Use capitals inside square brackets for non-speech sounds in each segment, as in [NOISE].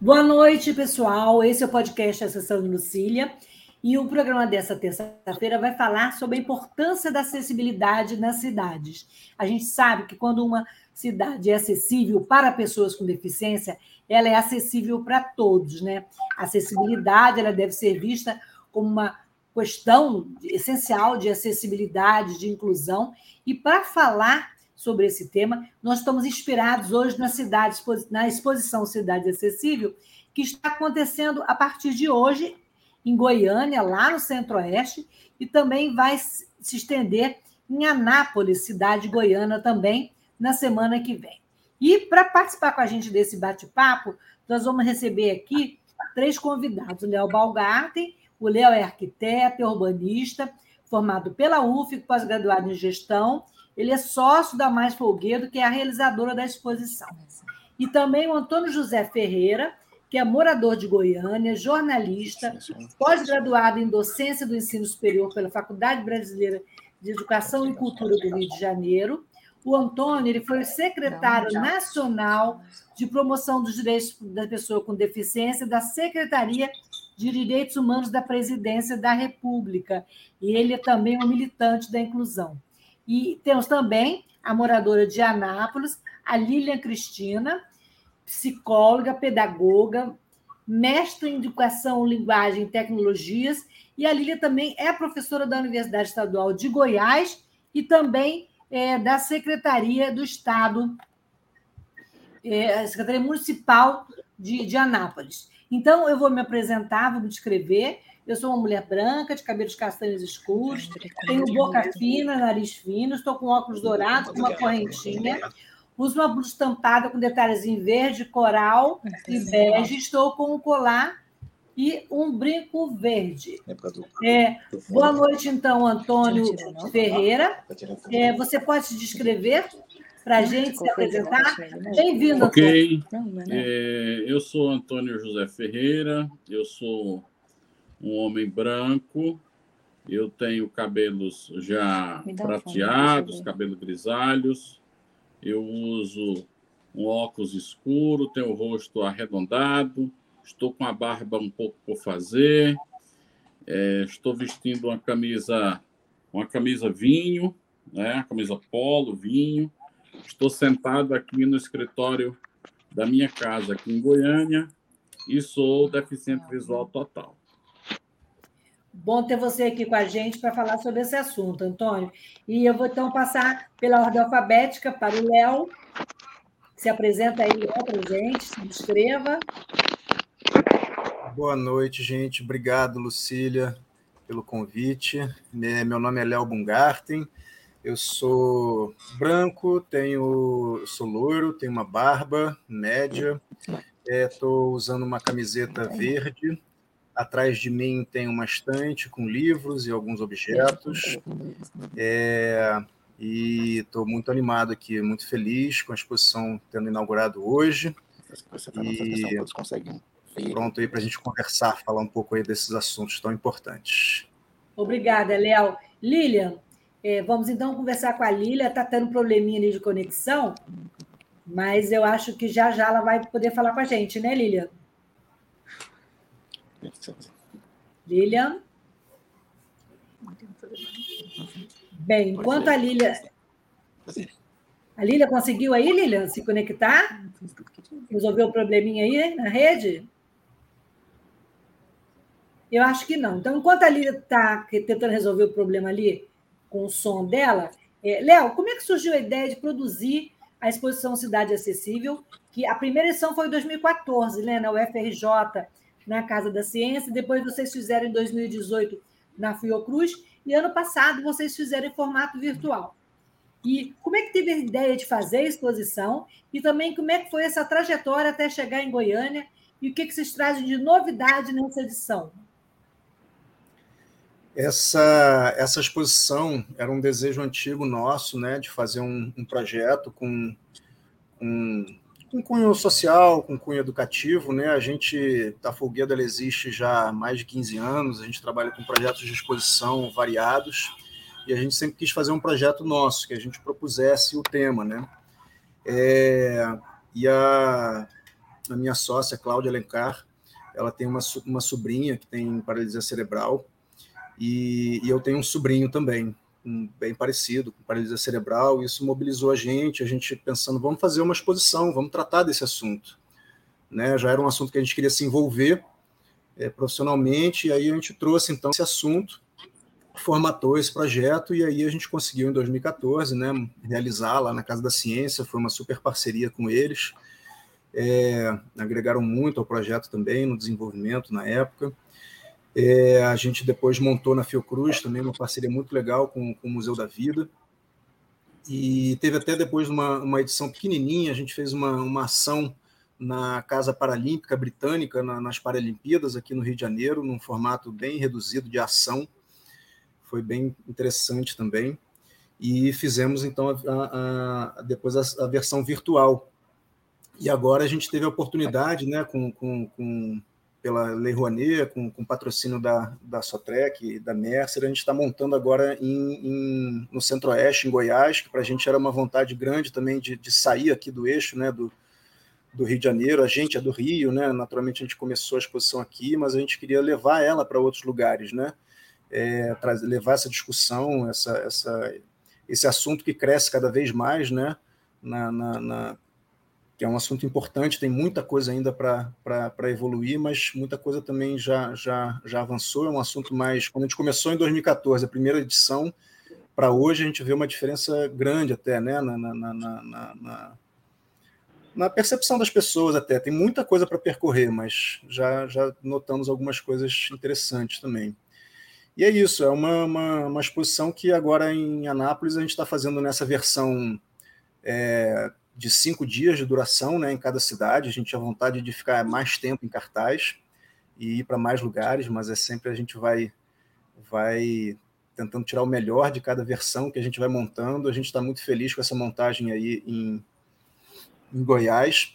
Boa noite, pessoal. Esse é o podcast Acessando Lucília. E o programa dessa terça-feira vai falar sobre a importância da acessibilidade nas cidades. A gente sabe que quando uma cidade é acessível para pessoas com deficiência, ela é acessível para todos, né? A acessibilidade ela deve ser vista como uma questão essencial de acessibilidade, de inclusão. E para falar sobre esse tema. Nós estamos inspirados hoje na cidade, na exposição Cidade Acessível, que está acontecendo a partir de hoje em Goiânia, lá no Centro-Oeste, e também vai se estender em Anápolis, cidade goiana também, na semana que vem. E para participar com a gente desse bate-papo, nós vamos receber aqui três convidados: o Léo Balgarten, o Léo é arquiteto, é urbanista, formado pela UF, pós-graduado em gestão ele é sócio da Mais Folguedo, que é a realizadora da exposição. E também o Antônio José Ferreira, que é morador de Goiânia, jornalista, pós-graduado em docência do ensino superior pela Faculdade Brasileira de Educação e Cultura do Rio de Janeiro. O Antônio ele foi secretário nacional de promoção dos direitos da pessoa com deficiência da Secretaria de Direitos Humanos da Presidência da República. E ele é também um militante da inclusão. E temos também a moradora de Anápolis, a Lilian Cristina, psicóloga, pedagoga, mestre em Educação, Linguagem e Tecnologias, e a Lília também é professora da Universidade Estadual de Goiás e também é, da Secretaria do Estado, é, Secretaria Municipal de, de Anápolis. Então, eu vou me apresentar, vou me descrever. Eu sou uma mulher branca, de cabelos castanhos escuros, tenho boca fina, nariz fino, estou com óculos dourados, com uma correntinha, uso uma blusa estampada com detalhes em verde, coral e bege, estou com um colar e um brinco verde. É, boa noite, então, Antônio Ferreira. É, você pode se descrever para a gente se apresentar? Bem-vindo, Ok. É, eu sou Antônio José Ferreira, eu sou um homem branco. Eu tenho cabelos já prateados, cabelos grisalhos. Eu uso um óculos escuro, tenho o rosto arredondado, estou com a barba um pouco por fazer. É, estou vestindo uma camisa, uma camisa vinho, né? camisa polo, vinho. Estou sentado aqui no escritório da minha casa aqui em Goiânia e sou deficiente visual total. Bom ter você aqui com a gente para falar sobre esse assunto, Antônio. E eu vou então passar pela ordem alfabética para o Léo. Se apresenta aí, Léo, para gente, se descreva. Boa noite, gente. Obrigado, Lucília, pelo convite. É, meu nome é Léo Bungarten. Eu sou branco, tenho, sou loiro, tenho uma barba média, estou é, usando uma camiseta verde Atrás de mim tem uma estante com livros e alguns objetos. É, e estou muito animado aqui, muito feliz com a exposição tendo inaugurado hoje. E pronto aí para a gente conversar, falar um pouco aí desses assuntos tão importantes. Obrigada, Léo. Lilian, é, vamos então conversar com a Lilian. Está tendo um probleminha ali de conexão, mas eu acho que já já ela vai poder falar com a gente, né, Lilian? Lilian? Bem, enquanto a Lilian. A Lilian conseguiu aí, Lilian, se conectar? Resolveu o probleminha aí na rede? Eu acho que não. Então, enquanto a Lilian está tentando resolver o problema ali com o som dela, é, Léo, como é que surgiu a ideia de produzir a exposição Cidade Acessível? Que a primeira edição foi em 2014, né, na UFRJ na Casa da Ciência, depois vocês fizeram em 2018 na Fiocruz, e ano passado vocês fizeram em formato virtual. E como é que teve a ideia de fazer a exposição e também como é que foi essa trajetória até chegar em Goiânia e o que, que vocês trazem de novidade nessa edição? Essa, essa exposição era um desejo antigo nosso, né, de fazer um, um projeto com, com, com cunho social, com cunho educativo. Né? A gente, da Folguedo, ela existe já há mais de 15 anos, a gente trabalha com projetos de exposição variados, e a gente sempre quis fazer um projeto nosso, que a gente propusesse o tema. Né? É, e a, a minha sócia, Cláudia Alencar, ela tem uma, uma sobrinha que tem paralisia cerebral, e, e eu tenho um sobrinho também, bem parecido, com paralisia cerebral, isso mobilizou a gente, a gente pensando, vamos fazer uma exposição, vamos tratar desse assunto. Né? Já era um assunto que a gente queria se envolver é, profissionalmente, e aí a gente trouxe então esse assunto, formatou esse projeto, e aí a gente conseguiu em 2014 né, realizar lá na Casa da Ciência, foi uma super parceria com eles, é, agregaram muito ao projeto também, no desenvolvimento na época. É, a gente depois montou na Fiocruz também uma parceria muito legal com, com o Museu da Vida. E teve até depois uma, uma edição pequenininha, a gente fez uma, uma ação na Casa Paralímpica Britânica, na, nas Paralimpíadas, aqui no Rio de Janeiro, num formato bem reduzido de ação. Foi bem interessante também. E fizemos, então, a, a, depois a, a, versão virtual. E agora a gente teve a oportunidade, né, com, com, com pela Lei Rouanet, com, com patrocínio da, da Sotrec da Mercer, a gente está montando agora em, em, no Centro-Oeste, em Goiás, que para a gente era uma vontade grande também de, de sair aqui do eixo, né, do, do Rio de Janeiro. A gente é do Rio, né? Naturalmente a gente começou a exposição aqui, mas a gente queria levar ela para outros lugares, né? É, levar essa discussão, essa, essa, esse assunto que cresce cada vez mais, né? Na, na, na que é um assunto importante, tem muita coisa ainda para evoluir, mas muita coisa também já, já, já avançou. É um assunto mais. Quando a gente começou em 2014, a primeira edição, para hoje, a gente vê uma diferença grande até né? na, na, na, na, na percepção das pessoas, até. Tem muita coisa para percorrer, mas já, já notamos algumas coisas interessantes também. E é isso, é uma, uma, uma exposição que agora em Anápolis a gente está fazendo nessa versão. É, de cinco dias de duração né, em cada cidade. A gente tinha vontade de ficar mais tempo em cartaz e ir para mais lugares, mas é sempre a gente vai, vai tentando tirar o melhor de cada versão que a gente vai montando. A gente está muito feliz com essa montagem aí em, em Goiás.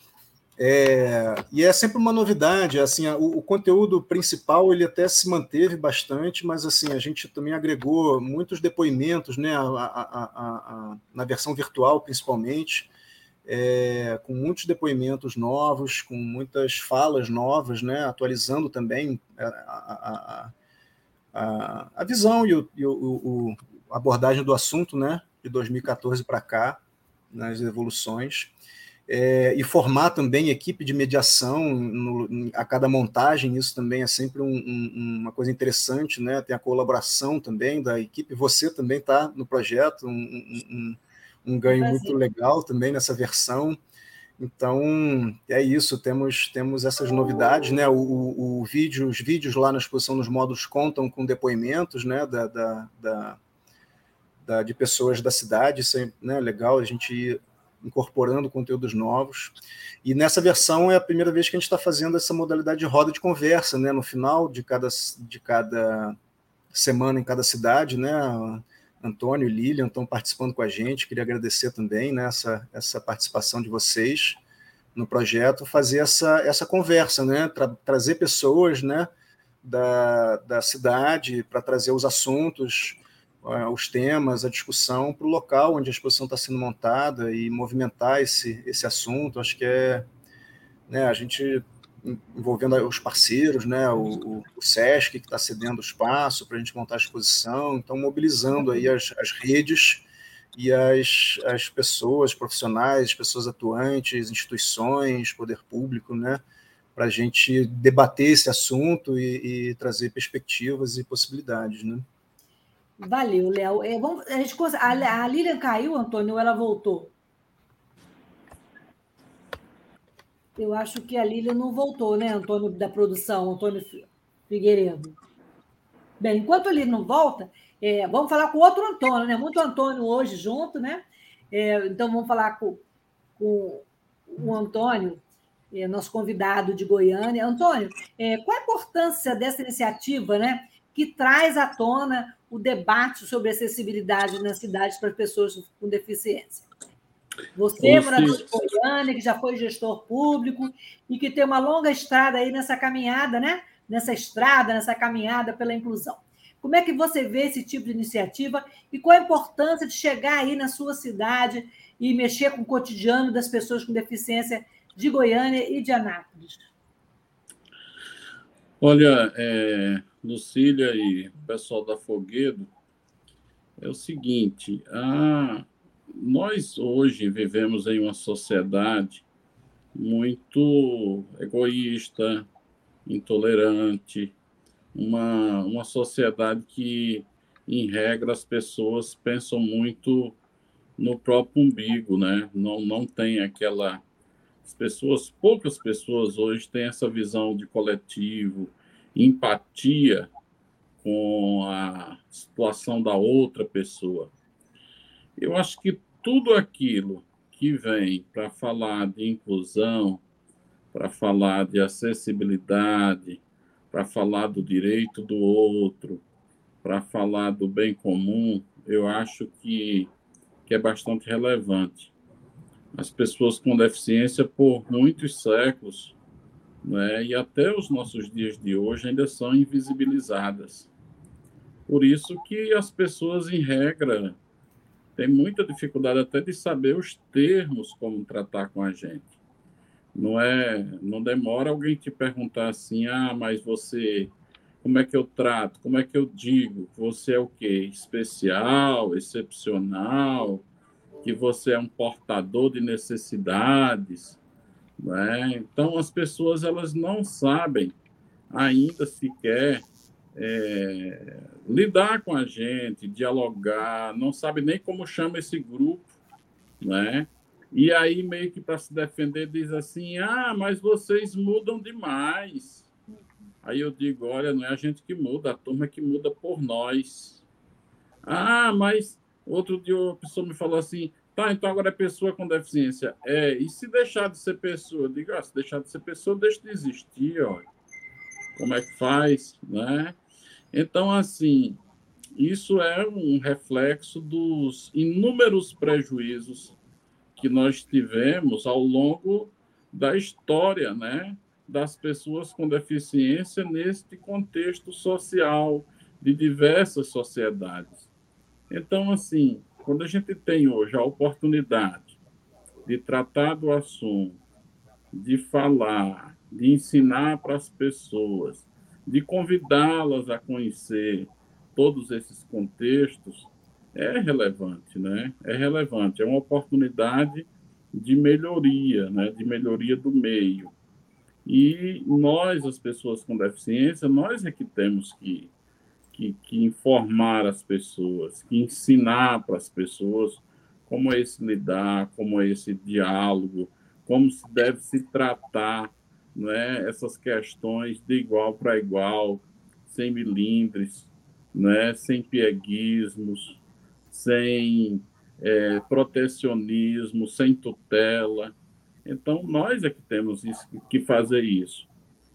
É, e é sempre uma novidade, assim, o, o, conteúdo principal ele até se manteve bastante, mas assim a gente também agregou muitos depoimentos, né, a, a, a, na versão virtual principalmente, é, com muitos depoimentos novos, com muitas falas novas, né, atualizando também a, a, a, a visão e, o, e o, o, abordagem do assunto né, de 2014 para cá, nas evoluções. É, e formar também equipe de mediação no, a cada montagem, isso também é sempre um, um, uma coisa interessante, né? Tem a colaboração também da equipe, você também está no projeto, um, um ganho muito legal também nessa versão. Então, é isso, temos, temos essas novidades, né? O, o, o, vídeo, os vídeos lá na exposição nos módulos contam com depoimentos né? da, da, da, da de pessoas da cidade, isso é né? legal a gente ir incorporando conteúdos novos. E nessa versão é a primeira vez que a gente está fazendo essa modalidade de roda de conversa, né? No final de cada, de cada semana em cada cidade, né? Antônio e Lilian estão participando com a gente. Queria agradecer também né, essa, essa participação de vocês no projeto, fazer essa, essa conversa, né, tra trazer pessoas né, da, da cidade para trazer os assuntos, uh, os temas, a discussão para o local onde a exposição está sendo montada e movimentar esse, esse assunto. Acho que é. Né, a gente envolvendo os parceiros, né, o, o SESC, que está cedendo espaço para a gente montar a exposição, então mobilizando aí as, as redes e as, as pessoas profissionais, pessoas atuantes, instituições, poder público, né, para a gente debater esse assunto e, e, trazer perspectivas e possibilidades. Né. Valeu, Léo. É, vamos, a, gente, a, a Lilian caiu, Antônio, ou ela voltou? Eu acho que a Lília não voltou, né, Antônio, da produção, Antônio Figueiredo? Bem, enquanto ele não volta, é, vamos falar com outro Antônio, né? Muito Antônio hoje junto, né? É, então vamos falar com, com o Antônio, é, nosso convidado de Goiânia. Antônio, é, qual a importância dessa iniciativa, né? Que traz à tona o debate sobre acessibilidade nas cidades para pessoas com deficiência? Você, morador de Goiânia, que já foi gestor público e que tem uma longa estrada aí nessa caminhada, né? Nessa estrada, nessa caminhada pela inclusão. Como é que você vê esse tipo de iniciativa e qual a importância de chegar aí na sua cidade e mexer com o cotidiano das pessoas com deficiência de Goiânia e de Anápolis? Olha, é, Lucília e pessoal da Foguedo, é o seguinte, a, nós hoje vivemos em uma sociedade muito egoísta, intolerante, uma, uma sociedade que, em regra, as pessoas pensam muito no próprio umbigo, né? Não, não tem aquela. As pessoas, poucas pessoas hoje têm essa visão de coletivo, empatia com a situação da outra pessoa. Eu acho que tudo aquilo que vem para falar de inclusão, para falar de acessibilidade, para falar do direito do outro, para falar do bem comum, eu acho que, que é bastante relevante. As pessoas com deficiência, por muitos séculos, né, e até os nossos dias de hoje, ainda são invisibilizadas. Por isso que as pessoas, em regra, têm muita dificuldade até de saber os termos como tratar com a gente. Não é, não demora alguém te perguntar assim, ah, mas você, como é que eu trato? Como é que eu digo? Você é o quê? Especial, excepcional? Que você é um portador de necessidades? Né? Então as pessoas elas não sabem ainda sequer é, lidar com a gente, dialogar, não sabe nem como chama esse grupo, né? E aí, meio que para se defender, diz assim: ah, mas vocês mudam demais. Aí eu digo: olha, não é a gente que muda, a turma é que muda por nós. Ah, mas outro dia uma pessoa me falou assim: tá, então agora é pessoa com deficiência. É, e se deixar de ser pessoa? Eu digo: ah, se deixar de ser pessoa, deixa de existir, olha. Como é que faz, né? Então, assim, isso é um reflexo dos inúmeros prejuízos que nós tivemos ao longo da história, né, das pessoas com deficiência neste contexto social de diversas sociedades. Então, assim, quando a gente tem hoje a oportunidade de tratar do assunto, de falar, de ensinar para as pessoas, de convidá-las a conhecer todos esses contextos, é relevante, né? É relevante, é uma oportunidade de melhoria, né? De melhoria do meio. E nós, as pessoas com deficiência, nós é que temos que, que, que informar as pessoas, que ensinar para as pessoas como é esse lidar, como é esse diálogo, como se deve se tratar né, essas questões de igual para igual, sem milindres, né, sem pieguismos, sem é, protecionismo, sem tutela. Então, nós é que temos isso, que fazer isso.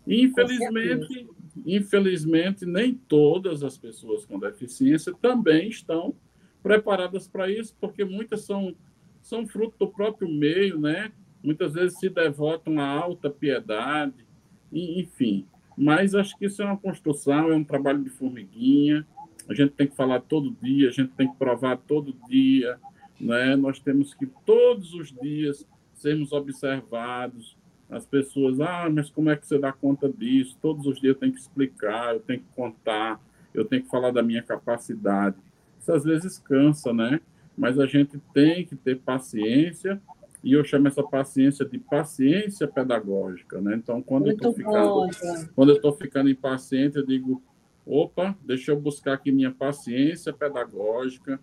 E, infelizmente, infelizmente, nem todas as pessoas com deficiência também estão preparadas para isso, porque muitas são, são fruto do próprio meio, né? Muitas vezes se devotam a alta piedade, enfim. Mas acho que isso é uma construção, é um trabalho de formiguinha, a gente tem que falar todo dia, a gente tem que provar todo dia, né? Nós temos que todos os dias sermos observados. As pessoas, ah, mas como é que você dá conta disso? Todos os dias eu tenho que explicar, eu tenho que contar, eu tenho que falar da minha capacidade. Isso às vezes cansa, né? Mas a gente tem que ter paciência e eu chamo essa paciência de paciência pedagógica, né? Então, quando Muito eu estou ficando, quando eu estou ficando impaciente, eu digo, opa, deixa eu buscar aqui minha paciência pedagógica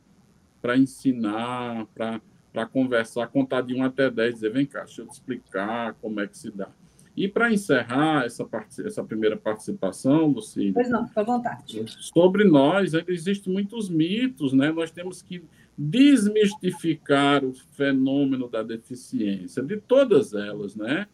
para ensinar, para conversar, contar de 1 até 10, dizer, vem cá, deixa eu te explicar como é que se dá. E para encerrar essa, essa primeira participação, Lucília... Pois não, fica à vontade. Sobre nós, ainda existem muitos mitos, né? Nós temos que desmistificar o fenômeno da deficiência, de todas elas, né?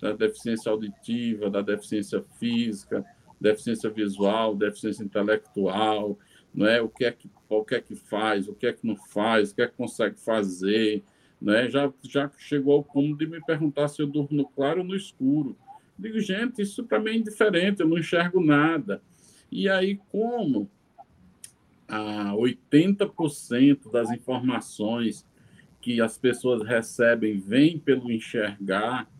Da deficiência auditiva, da deficiência física, deficiência visual, deficiência intelectual, não é? O que é que, o que é que faz, o que é que não faz, o que é que consegue fazer, né? Já, já chegou ao ponto de me perguntar se eu durmo no claro ou no escuro. Digo, gente, isso para mim é indiferente, eu não enxergo nada. E aí, como a 80% das informações que as pessoas recebem vêm pelo enxergar,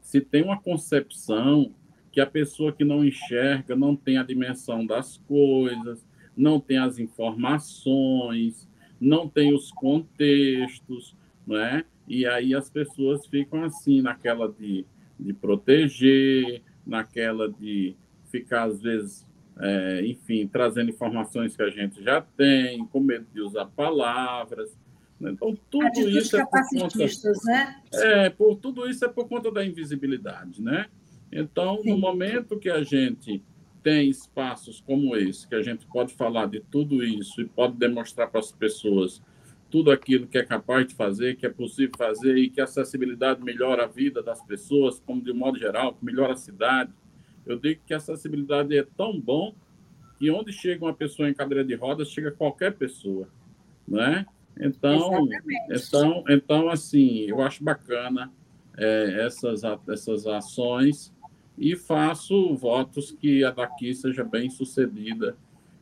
se tem uma concepção que a pessoa que não enxerga não tem a dimensão das coisas, não tem as informações, não tem os contextos, não é? E aí as pessoas ficam assim, naquela de, de proteger, naquela de ficar, às vezes, é, enfim, trazendo informações que a gente já tem, com medo de usar palavras. Né? Então, tudo Atitudes isso é por conta, né? É, por, tudo isso é por conta da invisibilidade, né? Então, Sim. no momento que a gente tem espaços como esse, que a gente pode falar de tudo isso e pode demonstrar para as pessoas tudo aquilo que é capaz de fazer, que é possível fazer e que a acessibilidade melhora a vida das pessoas, como de um modo geral, melhora a cidade. Eu digo que a acessibilidade é tão bom que onde chega uma pessoa em cadeira de rodas, chega qualquer pessoa, né? Então, então, então assim, eu acho bacana é, essas, essas ações e faço votos que a daqui seja bem sucedida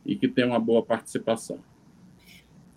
e que tenha uma boa participação.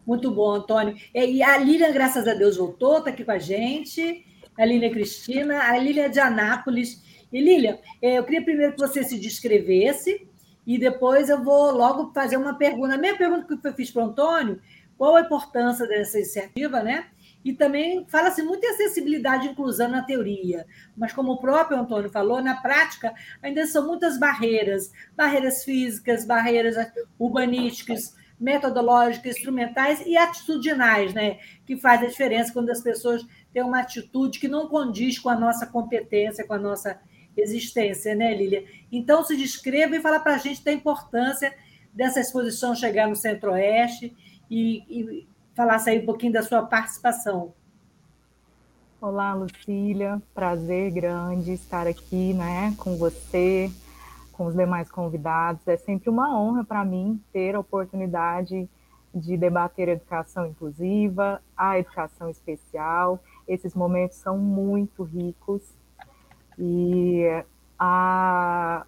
Muito bom, Antônio. E a Lília, graças a Deus, voltou, está aqui com a gente. A Lília Cristina, a Lília de Anápolis. E Lília, é, eu queria primeiro que você se descrevesse e depois eu vou logo fazer uma pergunta. A minha pergunta que eu fiz para o Antônio, qual a importância dessa iniciativa, né? E também fala-se muito em acessibilidade e inclusão na teoria, mas como o próprio Antônio falou, na prática ainda são muitas barreiras, barreiras físicas, barreiras urbanísticas, metodológicas, instrumentais e atitudinais, né? Que faz a diferença quando as pessoas têm uma atitude que não condiz com a nossa competência, com a nossa existência, né, Lília? Então, se descreva e fala para a gente da importância dessa exposição chegar no Centro-Oeste e, e falasse aí um pouquinho da sua participação. Olá, Lucília, prazer grande estar aqui, né, com você, com os demais convidados. É sempre uma honra para mim ter a oportunidade de debater a educação inclusiva, a educação especial. Esses momentos são muito ricos e a,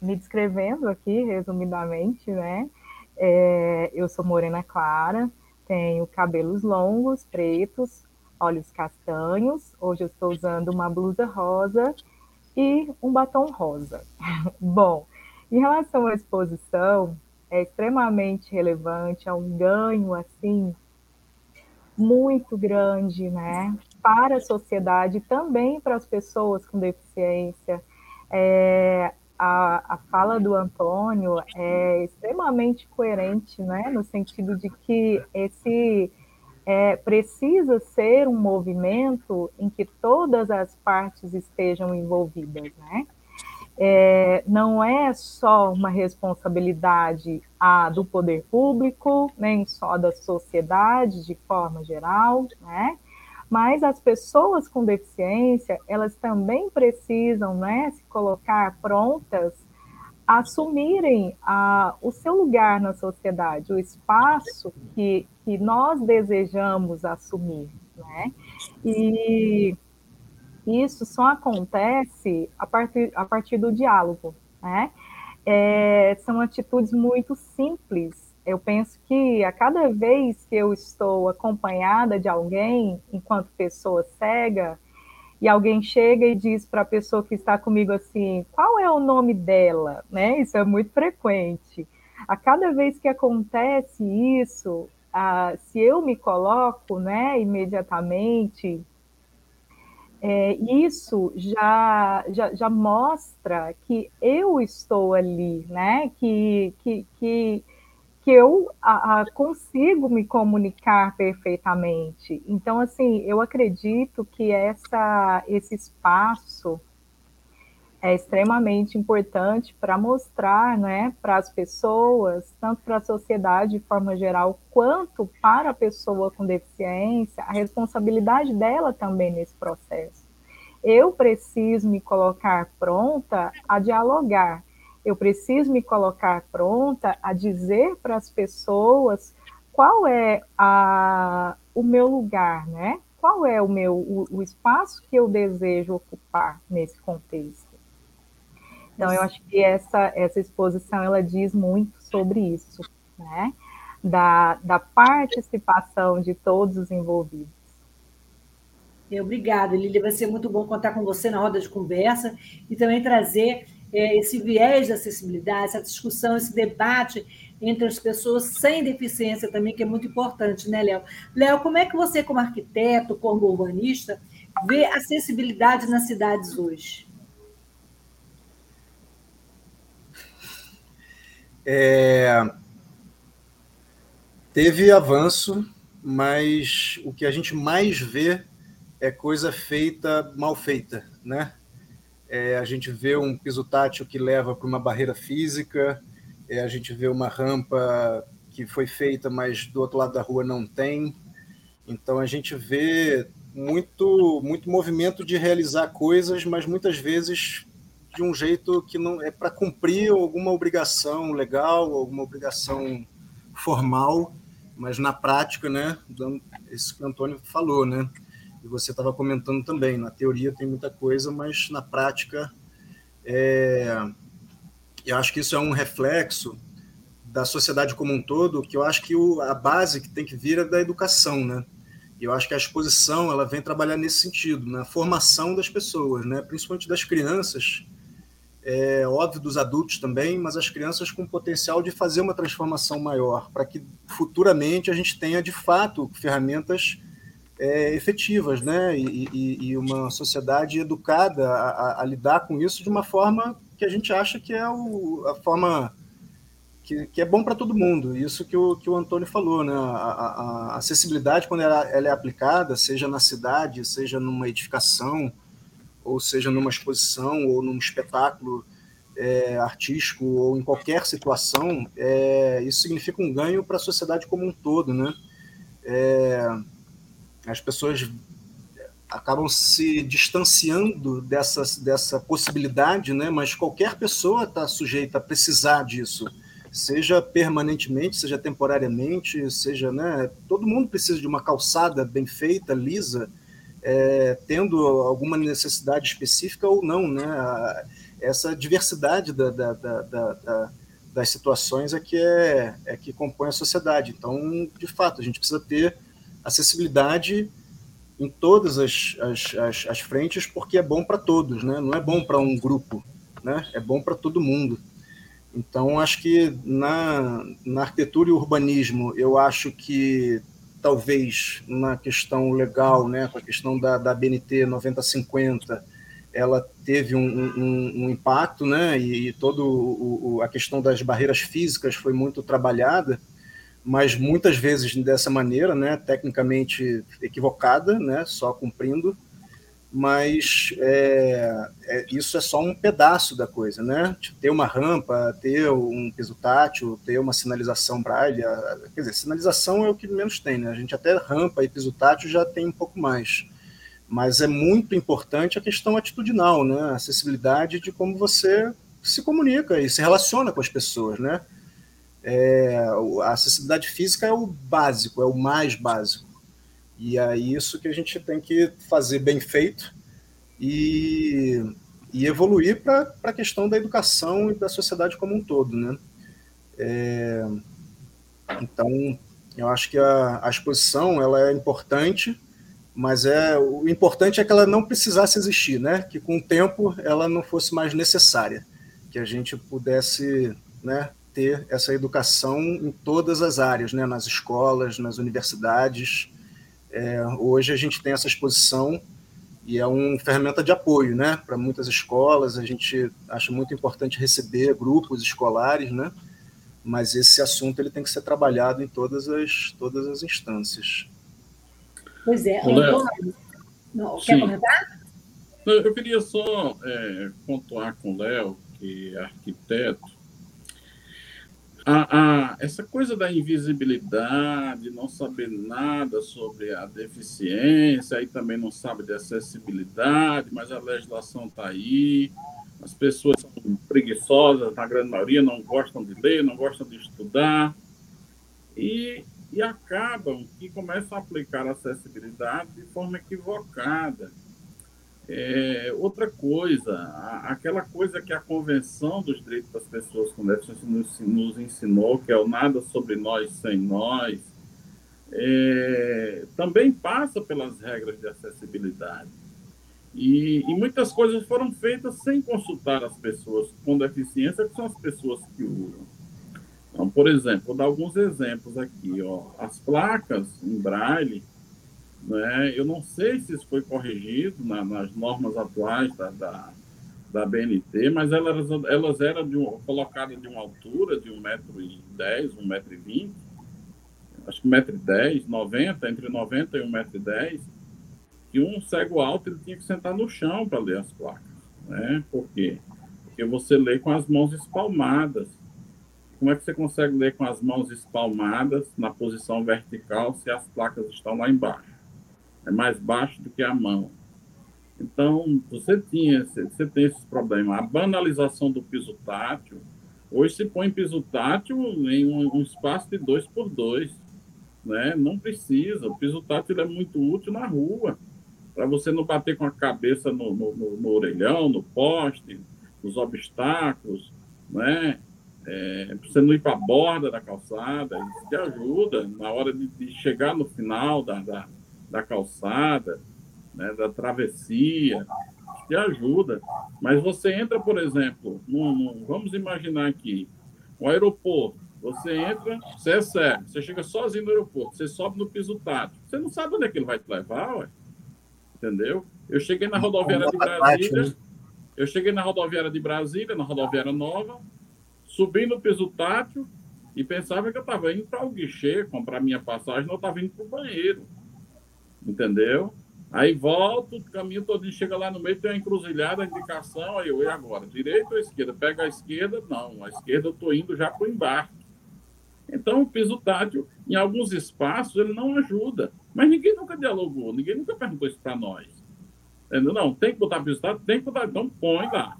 me descrevendo aqui, resumidamente, né? É, eu sou morena clara, tenho cabelos longos, pretos, olhos castanhos. Hoje eu estou usando uma blusa rosa e um batom rosa. [LAUGHS] Bom, em relação à exposição, é extremamente relevante, é um ganho assim muito grande, né, para a sociedade, também para as pessoas com deficiência. É, a, a fala do Antônio é extremamente coerente, né, no sentido de que esse é, precisa ser um movimento em que todas as partes estejam envolvidas, né? É, não é só uma responsabilidade a, do poder público, nem só da sociedade de forma geral, né? Mas as pessoas com deficiência, elas também precisam, né, se colocar prontas assumirem a, o seu lugar na sociedade, o espaço que, que nós desejamos assumir, né? E isso só acontece a partir, a partir do diálogo, né? É, são atitudes muito simples. Eu penso que a cada vez que eu estou acompanhada de alguém, enquanto pessoa cega, e alguém chega e diz para a pessoa que está comigo assim, qual é o nome dela, né? Isso é muito frequente. A cada vez que acontece isso, se eu me coloco, né, imediatamente, é, isso já, já, já mostra que eu estou ali, né? Que, que, que que eu a, a, consigo me comunicar perfeitamente. Então, assim, eu acredito que essa, esse espaço é extremamente importante para mostrar né, para as pessoas, tanto para a sociedade de forma geral, quanto para a pessoa com deficiência, a responsabilidade dela também nesse processo. Eu preciso me colocar pronta a dialogar, eu preciso me colocar pronta a dizer para as pessoas qual é a, o meu lugar, né? Qual é o meu o, o espaço que eu desejo ocupar nesse contexto? Então, eu acho que essa, essa exposição ela diz muito sobre isso, né? Da, da participação de todos os envolvidos. Obrigada, Lília. Vai ser muito bom contar com você na roda de conversa e também trazer esse viés de acessibilidade, essa discussão, esse debate entre as pessoas sem deficiência também, que é muito importante, né, Léo? Léo, como é que você, como arquiteto, como urbanista, vê acessibilidade nas cidades hoje? É, teve avanço, mas o que a gente mais vê é coisa feita mal feita, né? É, a gente vê um piso tátil que leva para uma barreira física, é, a gente vê uma rampa que foi feita, mas do outro lado da rua não tem. Então a gente vê muito muito movimento de realizar coisas, mas muitas vezes de um jeito que não é para cumprir alguma obrigação legal, alguma obrigação formal, mas na prática, né, isso que o Antônio falou, né, e você estava comentando também, na teoria tem muita coisa, mas na prática, é, eu acho que isso é um reflexo da sociedade como um todo, que eu acho que o, a base que tem que vir é da educação, né, e eu acho que a exposição ela vem trabalhar nesse sentido, na formação das pessoas, né, principalmente das crianças, é óbvio dos adultos também, mas as crianças com potencial de fazer uma transformação maior, para que futuramente a gente tenha de fato ferramentas é, efetivas, né? E, e, e, uma sociedade educada a, a, a, lidar com isso de uma forma que a gente acha que é o, a forma que, que é bom para todo mundo. Isso que o, que o Antônio falou, né? A, a acessibilidade, quando ela, ela é aplicada, seja na cidade, seja numa edificação, ou seja numa exposição ou num espetáculo é, artístico ou em qualquer situação, é, isso significa um ganho para a sociedade como um todo, né? É, as pessoas acabam se distanciando dessa, dessa possibilidade, né? Mas qualquer pessoa está sujeita a precisar disso, seja permanentemente, seja temporariamente, seja, né? Todo mundo precisa de uma calçada bem feita, lisa, é, tendo alguma necessidade específica ou não, né? Essa diversidade da, da, da, das situações é que, é, é que compõe a sociedade. Então, de fato, a gente precisa ter acessibilidade em todas as, as, as, as frentes, porque é bom para todos, né? não é bom para um grupo, né? é bom para todo mundo. Então, acho que na, na arquitetura e urbanismo, eu acho que talvez na questão legal, né, com a questão da, da BNT 9050, ela teve um, um, um impacto, né, e, e toda a questão das barreiras físicas foi muito trabalhada, mas muitas vezes dessa maneira, né, tecnicamente equivocada, né, só cumprindo mas é, é, isso é só um pedaço da coisa, né? Tipo, ter uma rampa, ter um piso tátil, ter uma sinalização braille, quer dizer, sinalização é o que menos tem, né? A gente até rampa e piso tátil já tem um pouco mais, mas é muito importante a questão atitudinal, né? A acessibilidade de como você se comunica e se relaciona com as pessoas, né? É, a acessibilidade física é o básico, é o mais básico e é isso que a gente tem que fazer bem feito e, e evoluir para a questão da educação e da sociedade como um todo. Né? É, então, eu acho que a, a exposição ela é importante, mas é o importante é que ela não precisasse existir, né? que com o tempo ela não fosse mais necessária, que a gente pudesse né, ter essa educação em todas as áreas, né? nas escolas, nas universidades, é, hoje a gente tem essa exposição e é uma ferramenta de apoio, né, para muitas escolas. A gente acha muito importante receber grupos escolares, né, mas esse assunto ele tem que ser trabalhado em todas as todas as instâncias. Pois é, Antônio, não, quer comentar? Eu queria só é, pontuar com o Léo, que é arquiteto, a, a, essa coisa da invisibilidade, não saber nada sobre a deficiência, aí também não sabe de acessibilidade, mas a legislação está aí, as pessoas são preguiçosas, na grande maioria, não gostam de ler, não gostam de estudar, e, e acabam que começam a aplicar a acessibilidade de forma equivocada. É, outra coisa, aquela coisa que a Convenção dos Direitos das Pessoas com Deficiência nos, nos ensinou, que é o nada sobre nós sem nós, é, também passa pelas regras de acessibilidade. E, e, muitas coisas foram feitas sem consultar as pessoas com deficiência, que são as pessoas que usam. Então, por exemplo, vou dar alguns exemplos aqui. Ó. As placas em braille né? Eu não sei se isso foi corrigido na, nas normas atuais da, da, da, BNT, mas elas, elas eram de um, colocadas de uma altura de 1,10m, 1,20m, acho que 1,10m, 90 entre 90 e 1,10m, que um cego alto ele tinha que sentar no chão para ler as placas. Né? Por quê? Porque você lê com as mãos espalmadas. Como é que você consegue ler com as mãos espalmadas na posição vertical se as placas estão lá embaixo? É mais baixo do que a mão. Então, você tinha, você tem esses problemas. A banalização do piso tátil, hoje se põe piso tátil em um, um espaço de dois por dois, né? Não precisa. O piso tátil é muito útil na rua, para você não bater com a cabeça no, no, no, no orelhão, no poste, nos obstáculos, né? É, você não ir para a borda da calçada, isso te ajuda na hora de, de chegar no final da, da da calçada, né, da travessia, te ajuda. Mas você entra, por exemplo, num, vamos imaginar aqui, um aeroporto. Você entra, você é cego, você chega sozinho no aeroporto, você sobe no piso tático. Você não sabe onde é que ele vai te levar, ué. Entendeu? Eu cheguei na rodoviária de Brasília, né? eu cheguei na rodoviária de Brasília, na rodoviária nova, subi no piso tátil e pensava que eu estava indo para o guichê comprar minha passagem, não estava indo para o banheiro entendeu? Aí volto, o caminho todo chega lá no meio, tem uma encruzilhada, indicação, aí eu, e agora? Direita ou esquerda? Pega a esquerda? Não, a esquerda eu estou indo já para o embarque. Então, o piso tátil, em alguns espaços, ele não ajuda. Mas ninguém nunca dialogou, ninguém nunca perguntou isso para nós. Entendeu? Não, tem que botar piso tátil? Tem que botar, então põe lá.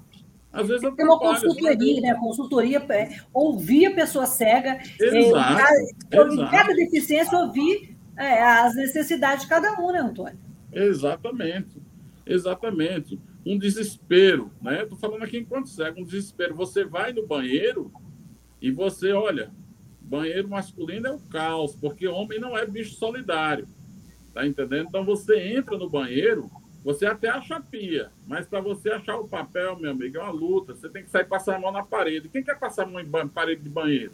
Às vezes tem uma consultoria, né? Consultoria, é, ouvir a pessoa cega, exato, é, em, cada, cada deficiência, ouvir é, as necessidades de cada um, né, Antônio? Exatamente. Exatamente. Um desespero, né? Estou falando aqui enquanto cego, um desespero. Você vai no banheiro e você, olha, banheiro masculino é o caos, porque homem não é bicho solidário. Tá entendendo? Então você entra no banheiro, você até acha pia, mas para você achar o papel, meu amigo, é uma luta. Você tem que sair passar a mão na parede. Quem quer passar a mão em parede de banheiro?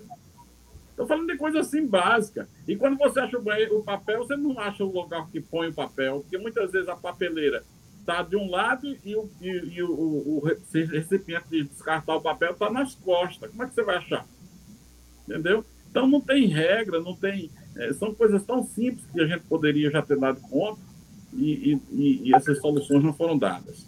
Estou falando de coisa assim básica. E quando você acha o, papel, você não acha o lugar que põe o papel, porque muitas vezes a papeleira está de um lado e o, e, e o, o, o recipiente de descartar o papel está nas costas. Como é que você vai achar? Entendeu? Então não tem regra, não tem. É, são coisas tão simples que a gente poderia já ter dado conta e, e, e essas soluções não foram dadas.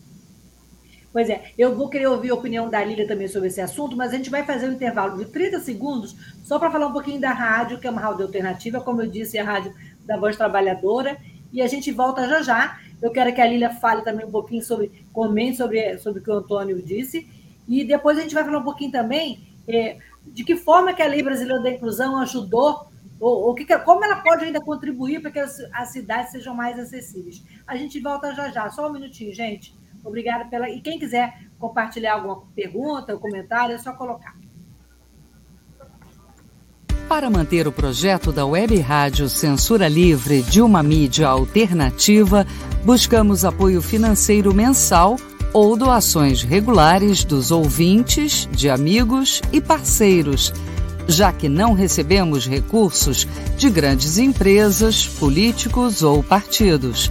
Pois é, eu vou querer ouvir a opinião da Lília também sobre esse assunto, mas a gente vai fazer um intervalo de 30 segundos só para falar um pouquinho da rádio, que é uma rádio alternativa, como eu disse, é a rádio da Voz Trabalhadora, e a gente volta já já. Eu quero que a Lília fale também um pouquinho sobre, comente sobre, sobre o que o Antônio disse, e depois a gente vai falar um pouquinho também é, de que forma que a Lei Brasileira da Inclusão ajudou, ou, ou que, como ela pode ainda contribuir para que as, as cidades sejam mais acessíveis. A gente volta já já, só um minutinho, gente. Obrigada pela. E quem quiser compartilhar alguma pergunta ou comentário, é só colocar. Para manter o projeto da Web Rádio Censura Livre de uma mídia alternativa, buscamos apoio financeiro mensal ou doações regulares dos ouvintes, de amigos e parceiros, já que não recebemos recursos de grandes empresas, políticos ou partidos.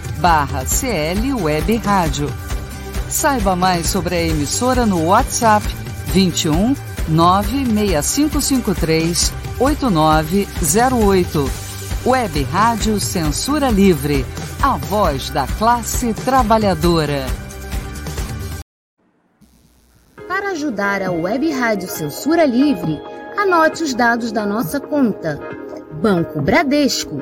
barra CL Web Rádio. Saiba mais sobre a emissora no WhatsApp 21 96553 8908. Web Rádio Censura Livre, a voz da classe trabalhadora. Para ajudar a Web Rádio Censura Livre, anote os dados da nossa conta. Banco Bradesco,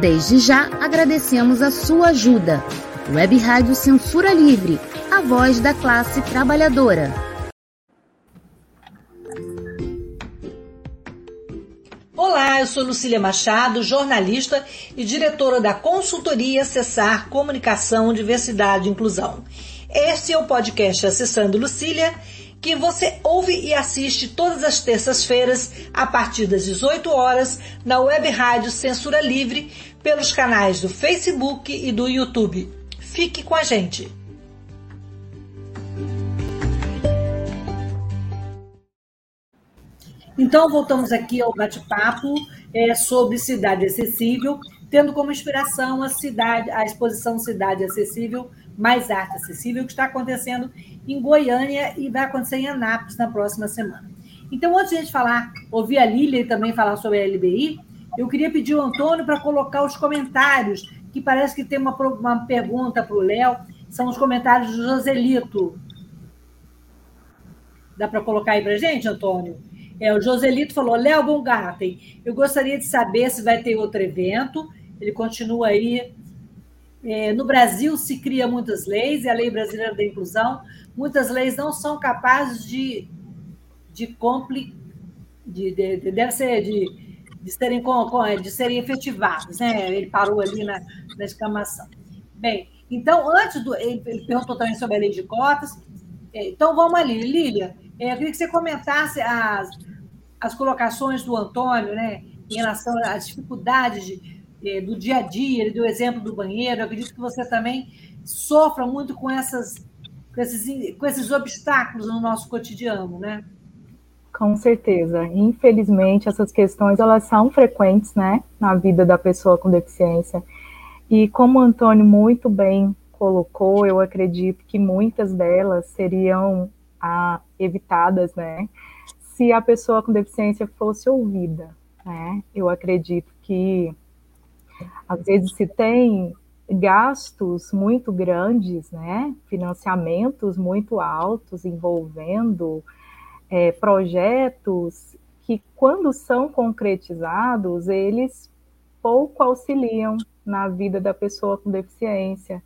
Desde já agradecemos a sua ajuda. Web Rádio Censura Livre, a voz da classe trabalhadora. Olá, eu sou Lucília Machado, jornalista e diretora da consultoria Acessar Comunicação, Diversidade e Inclusão. Este é o podcast Acessando Lucília, que você ouve e assiste todas as terças-feiras, a partir das 18 horas, na web rádio Censura Livre, pelos canais do Facebook e do YouTube. Fique com a gente! Então, voltamos aqui ao bate-papo é, sobre cidade acessível, tendo como inspiração a cidade, a exposição Cidade Acessível, Mais Arte Acessível, que está acontecendo em Goiânia e vai acontecer em Anápolis na próxima semana. Então, antes de a gente falar, ouvir a Lília e também falar sobre a LBI, eu queria pedir ao Antônio para colocar os comentários, que parece que tem uma, uma pergunta para o Léo, são os comentários do Joselito. Dá para colocar aí para gente, Antônio? É, o Joselito falou, Léo Bongarten, eu gostaria de saber se vai ter outro evento. Ele continua aí. É, no Brasil se cria muitas leis, e a Lei Brasileira da Inclusão, muitas leis não são capazes de, de, compli, de, de, de deve ser de, de, serem, de serem efetivadas. Né? Ele parou ali na, na exclamação. Bem, então, antes do. Ele perguntou também sobre a lei de cotas. É, então, vamos ali. Lília, é, eu queria que você comentasse as, as colocações do Antônio, né, em relação às dificuldades de, de, do dia a dia, ele deu o exemplo do banheiro, eu acredito que você também sofra muito com, essas, com, esses, com esses obstáculos no nosso cotidiano, né? Com certeza. Infelizmente, essas questões elas são frequentes, né, na vida da pessoa com deficiência. E como o Antônio muito bem colocou, eu acredito que muitas delas seriam ah, evitadas, né? Se a pessoa com deficiência fosse ouvida, né? Eu acredito que às vezes se tem gastos muito grandes, né? Financiamentos muito altos envolvendo é, projetos que, quando são concretizados, eles pouco auxiliam na vida da pessoa com deficiência.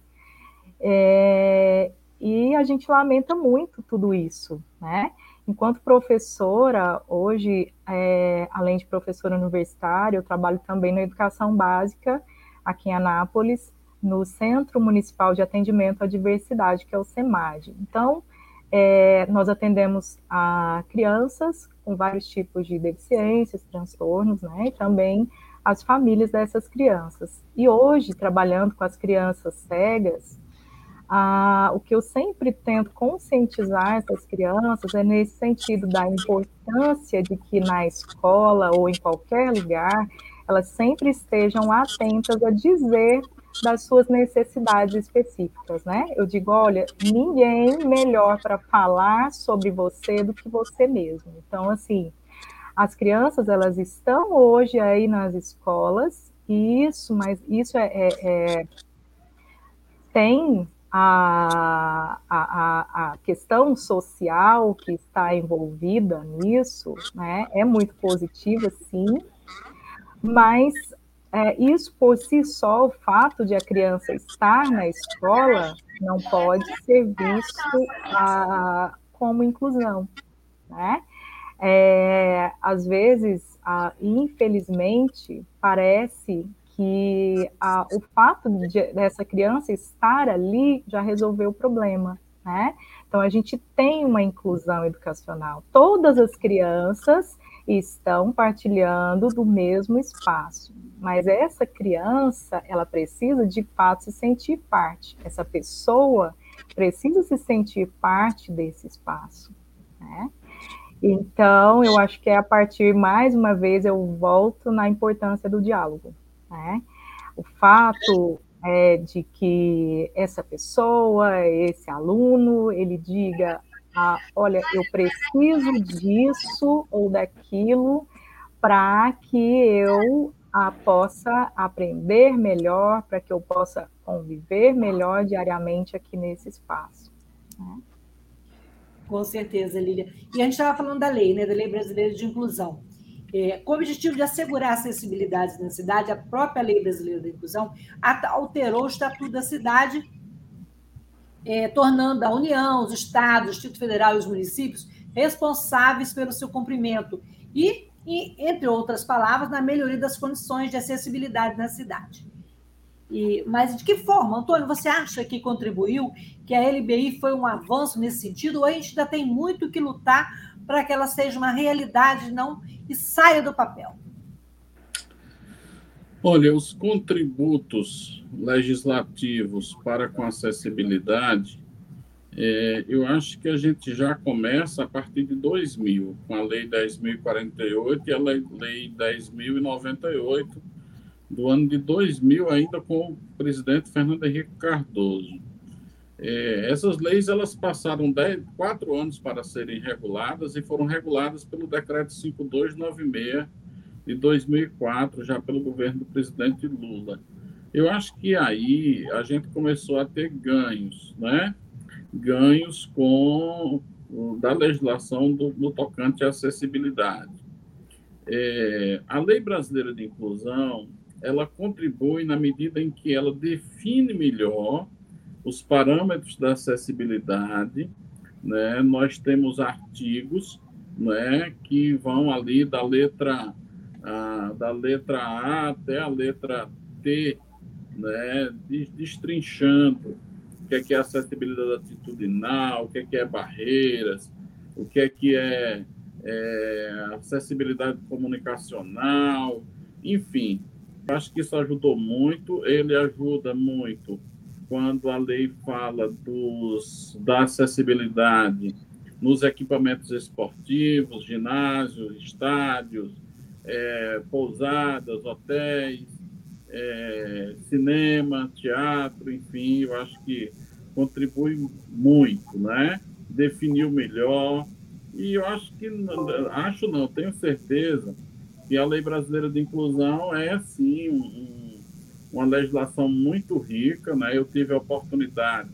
É, e a gente lamenta muito tudo isso, né? Enquanto professora, hoje, é, além de professora universitária, eu trabalho também na educação básica aqui em Anápolis, no Centro Municipal de Atendimento à Diversidade, que é o CEMAD. Então, é, nós atendemos a crianças com vários tipos de deficiências, transtornos, né? E também as famílias dessas crianças. E hoje, trabalhando com as crianças cegas, ah, o que eu sempre tento conscientizar essas crianças é nesse sentido da importância de que na escola ou em qualquer lugar elas sempre estejam atentas a dizer das suas necessidades específicas, né? Eu digo, olha, ninguém melhor para falar sobre você do que você mesmo. Então, assim, as crianças elas estão hoje aí nas escolas, isso, mas isso é, é, é tem a, a, a questão social que está envolvida nisso né, é muito positiva, sim, mas é, isso por si só, o fato de a criança estar na escola, não pode ser visto ah, como inclusão, né? É, às vezes, ah, infelizmente, parece que ah, o fato de, dessa criança estar ali já resolveu o problema, né? Então, a gente tem uma inclusão educacional. Todas as crianças estão partilhando do mesmo espaço, mas essa criança, ela precisa de fato se sentir parte. Essa pessoa precisa se sentir parte desse espaço, né? Então, eu acho que é a partir, mais uma vez, eu volto na importância do diálogo, né? O fato é, de que essa pessoa, esse aluno, ele diga, ah, olha, eu preciso disso ou daquilo para que eu ah, possa aprender melhor, para que eu possa conviver melhor diariamente aqui nesse espaço. Né? Com certeza, Lília. E a gente estava falando da lei, né, da Lei Brasileira de Inclusão. É, com o objetivo de assegurar a acessibilidade na cidade, a própria Lei Brasileira de Inclusão alterou o Estatuto da Cidade, é, tornando a União, os Estados, o Distrito Federal e os municípios responsáveis pelo seu cumprimento e, e, entre outras palavras, na melhoria das condições de acessibilidade na cidade. E, mas de que forma, Antônio, você acha que contribuiu, que a LBI foi um avanço nesse sentido, ou a gente ainda tem muito que lutar para que ela seja uma realidade não e saia do papel? Olha, os contributos legislativos para com acessibilidade, é, eu acho que a gente já começa a partir de 2000, com a Lei 10.048 e a Lei, lei 10.098, do ano de 2000, ainda com o presidente Fernando Henrique Cardoso. É, essas leis elas passaram dez, quatro anos para serem reguladas e foram reguladas pelo decreto 5296 de 2004, já pelo governo do presidente Lula. Eu acho que aí a gente começou a ter ganhos, né? Ganhos com da legislação do, do tocante à acessibilidade. É, a lei brasileira de inclusão ela contribui na medida em que ela define melhor os parâmetros da acessibilidade. Né? Nós temos artigos né, que vão ali da letra, a, da letra A até a letra T, né, destrinchando o que é, que é acessibilidade atitudinal, o que é, que é barreiras, o que é que é, é acessibilidade comunicacional, enfim, Acho que isso ajudou muito. Ele ajuda muito quando a lei fala dos, da acessibilidade nos equipamentos esportivos, ginásios, estádios, é, pousadas, hotéis, é, cinema, teatro, enfim, eu acho que contribui muito, né? Definiu melhor. E eu acho que, acho não, tenho certeza que a Lei Brasileira de Inclusão é, sim, um, uma legislação muito rica. Né? Eu tive a oportunidade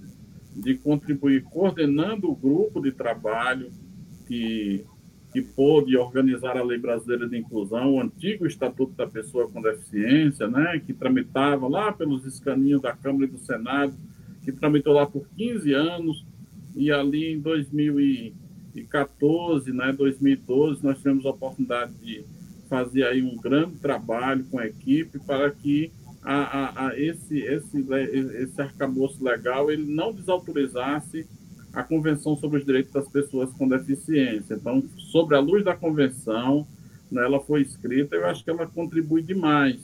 de contribuir coordenando o grupo de trabalho que, que pôde organizar a Lei Brasileira de Inclusão, o antigo Estatuto da Pessoa com Deficiência, né? que tramitava lá pelos escaninhos da Câmara e do Senado, que tramitou lá por 15 anos, e ali em 2014, né, 2012, nós tivemos a oportunidade de fazer aí um grande trabalho com a equipe para que a, a, a esse, esse, esse arcabouço legal ele não desautorizasse a Convenção sobre os Direitos das Pessoas com Deficiência. Então, sobre a luz da Convenção, né, ela foi escrita, eu acho que ela contribui demais.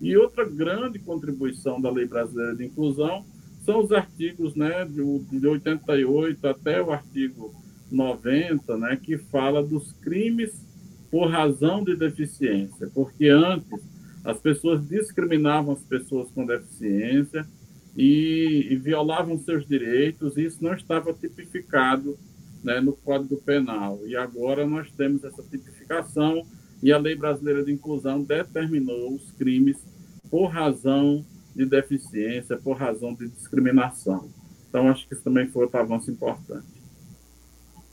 E outra grande contribuição da Lei Brasileira de Inclusão são os artigos né, de, de 88 até o artigo 90, né, que fala dos crimes por razão de deficiência, porque antes as pessoas discriminavam as pessoas com deficiência e, e violavam seus direitos, e isso não estava tipificado né, no Código Penal. E agora nós temos essa tipificação e a Lei Brasileira de Inclusão determinou os crimes por razão de deficiência, por razão de discriminação. Então, acho que isso também foi outro avanço importante.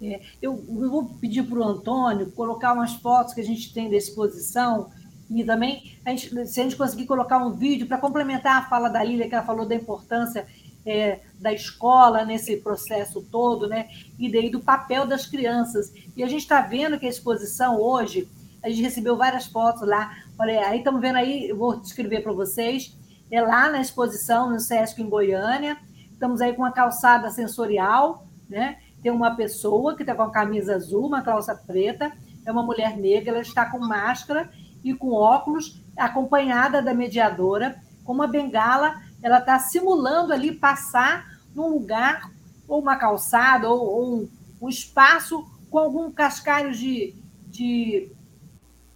É, eu, vou pedir para o Antônio colocar umas fotos que a gente tem da exposição e também, a gente, se a gente conseguir colocar um vídeo para complementar a fala da Lília, que ela falou da importância é, da escola nesse processo todo, né? E daí do papel das crianças. E a gente está vendo que a exposição hoje, a gente recebeu várias fotos lá. Olha, aí estamos vendo aí, eu vou descrever para vocês, é lá na exposição no Sesc em Goiânia. Estamos aí com uma calçada sensorial, né? Tem uma pessoa que está com a camisa azul, uma calça preta, é uma mulher negra, ela está com máscara e com óculos, acompanhada da mediadora, com uma bengala, ela está simulando ali passar num lugar, ou uma calçada, ou, ou um, um, espaço com algum cascalho de, de,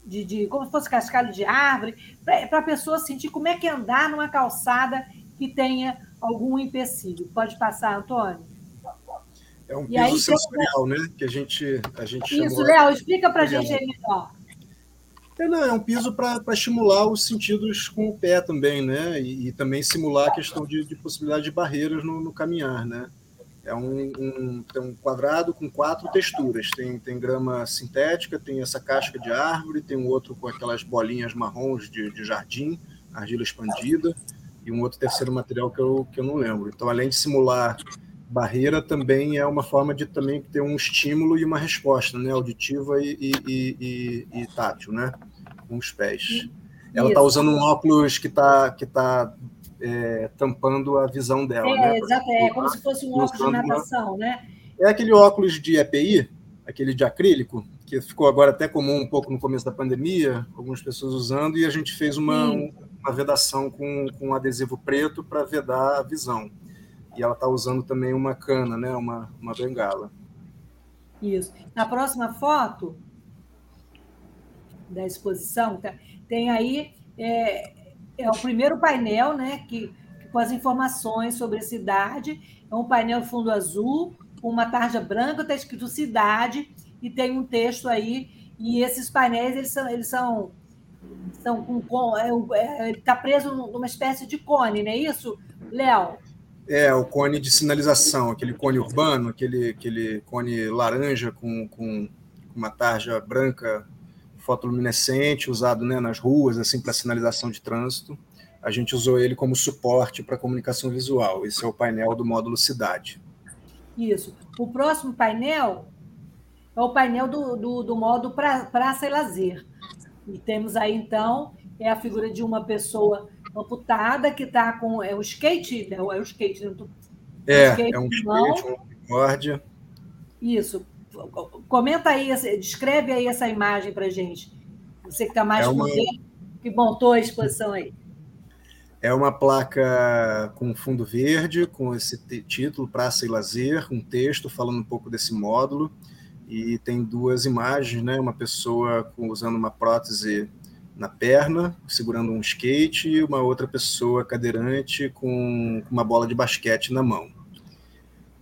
de, de, como se fosse cascalho de árvore, para a pessoa sentir como é que é andar numa calçada que tenha algum empecilho. Pode passar, Antônio? É um piso aí, sensorial, né? Que a gente, a gente Isso, Léo, explica para a gente aí melhor. É, não, é um piso para estimular os sentidos com o pé também, né? E, e também simular a questão de, de possibilidade de barreiras no, no caminhar, né? É um, um, tem um quadrado com quatro texturas. Tem, tem grama sintética, tem essa casca de árvore, tem um outro com aquelas bolinhas marrons de, de jardim, argila expandida, e um outro terceiro material que eu, que eu não lembro. Então, além de simular barreira também é uma forma de também ter um estímulo e uma resposta, né, auditiva e, e, e, e tátil, né, com os pés. Ela está usando um óculos que está que tá, é, tampando a visão dela. É, né, exato, é como se fosse um óculos de natação, uma... né? É aquele óculos de EPI, aquele de acrílico, que ficou agora até comum um pouco no começo da pandemia, algumas pessoas usando, e a gente fez uma, uma vedação com, com adesivo preto para vedar a visão e ela está usando também uma cana, né? uma, uma bengala. Isso. Na próxima foto da exposição, tá, tem aí é, é, o primeiro painel, né? Que, com as informações sobre a cidade. É um painel fundo azul, com uma tarja branca, está escrito cidade, e tem um texto aí. E esses painéis eles são, eles são, são com, é, é, ele está preso numa espécie de cone, não é isso, Léo? É, o cone de sinalização, aquele cone urbano, aquele, aquele cone laranja com, com uma tarja branca fotoluminescente, usado né, nas ruas, assim, para sinalização de trânsito. A gente usou ele como suporte para comunicação visual. Esse é o painel do módulo Cidade. Isso. O próximo painel é o painel do, do, do pra, Praça e Lazer. E temos aí, então, é a figura de uma pessoa amputada que está com. É o skate? Né? É o skate, tô, é, skate é um skate, uma corda. Isso. Comenta aí, descreve aí essa imagem para gente. Você que está mais é uma... que montou a exposição aí. É uma placa com fundo verde, com esse título Praça e Lazer, um texto falando um pouco desse módulo, e tem duas imagens, né? Uma pessoa usando uma prótese na perna, segurando um skate, e uma outra pessoa cadeirante com uma bola de basquete na mão.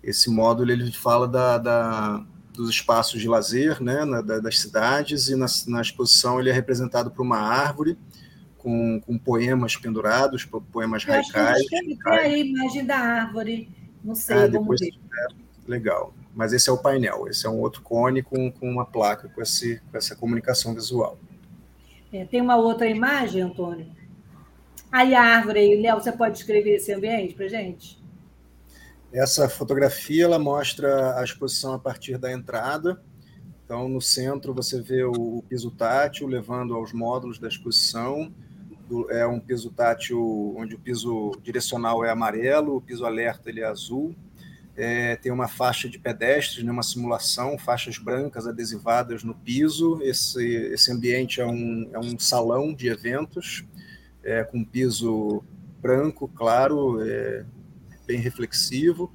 Esse módulo ele fala da, da dos espaços de lazer né, na, da, das cidades, e na, na, exposição ele é representado por uma árvore com, com poemas pendurados, poemas raicais. Tem a imagem da árvore, não sei, ah, depois, É, legal. Mas esse é o painel, esse é um outro cone com, com uma placa com, esse, com essa comunicação visual. É, tem uma outra imagem, Antônio? Aí a árvore Léo, você pode descrever esse ambiente para gente? Essa fotografia ela mostra a exposição a partir da entrada. Então, no centro você vê o piso tátil levando aos módulos da exposição. É um piso tátil onde o piso direcional é amarelo, o piso alerta ele é azul é, tem uma faixa de pedestres, né, uma simulação, faixas brancas adesivadas no piso. Esse, esse ambiente é um, é um salão de eventos, é, com piso branco, claro, é, bem reflexivo.